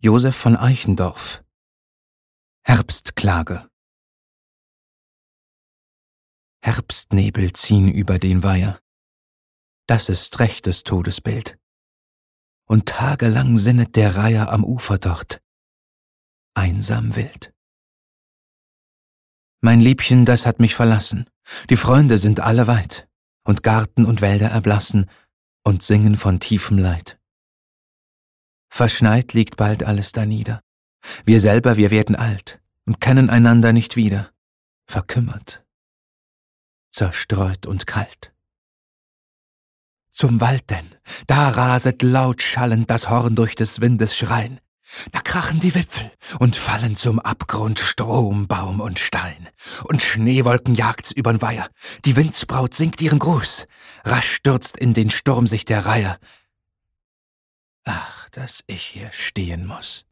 Josef von Eichendorff Herbstklage Herbstnebel ziehen über den Weiher. Das ist rechtes Todesbild. Und tagelang sinnet der Reiher am Ufer dort, einsam wild. Mein Liebchen, das hat mich verlassen, die Freunde sind alle weit, und Garten und Wälder erblassen und singen von tiefem Leid. Verschneit liegt bald alles danieder. Wir selber, wir werden alt und kennen einander nicht wieder, verkümmert, zerstreut und kalt. Zum Wald denn, da raset laut schallend das Horn durch des Windes Schrein. Da krachen die Wipfel und fallen zum Abgrund Strom, Baum und Stein. Und Schneewolken jagt's übern Weiher, die Windsbraut singt ihren Gruß. Rasch stürzt in den Sturm sich der Reiher, dass ich hier stehen muss.